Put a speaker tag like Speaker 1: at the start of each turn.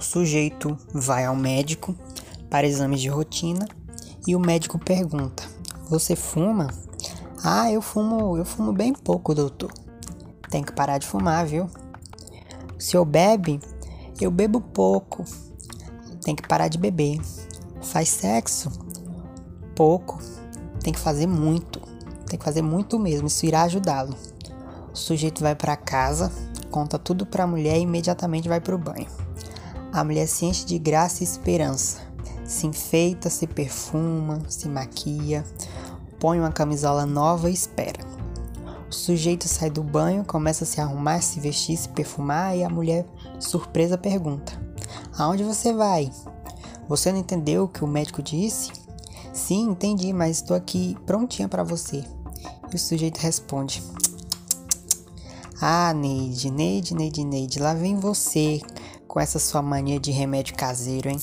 Speaker 1: O sujeito vai ao médico para exames de rotina e o médico pergunta: "Você fuma?" "Ah, eu fumo, eu fumo bem pouco, doutor." "Tem que parar de fumar, viu?" "O senhor bebe?" "Eu bebo pouco." "Tem que parar de beber." "Faz sexo?" "Pouco." "Tem que fazer muito." "Tem que fazer muito mesmo, isso irá ajudá-lo." O sujeito vai para casa, conta tudo para a mulher e imediatamente vai para o banho. A mulher se enche de graça e esperança. Se enfeita, se perfuma, se maquia, põe uma camisola nova e espera. O sujeito sai do banho, começa a se arrumar, se vestir, se perfumar e a mulher, surpresa, pergunta: Aonde você vai? Você não entendeu o que o médico disse? Sim, entendi, mas estou aqui prontinha para você. E o sujeito responde: Ah, Neide, Neide, Neide, Neide, lá vem você com essa sua mania de remédio caseiro, hein?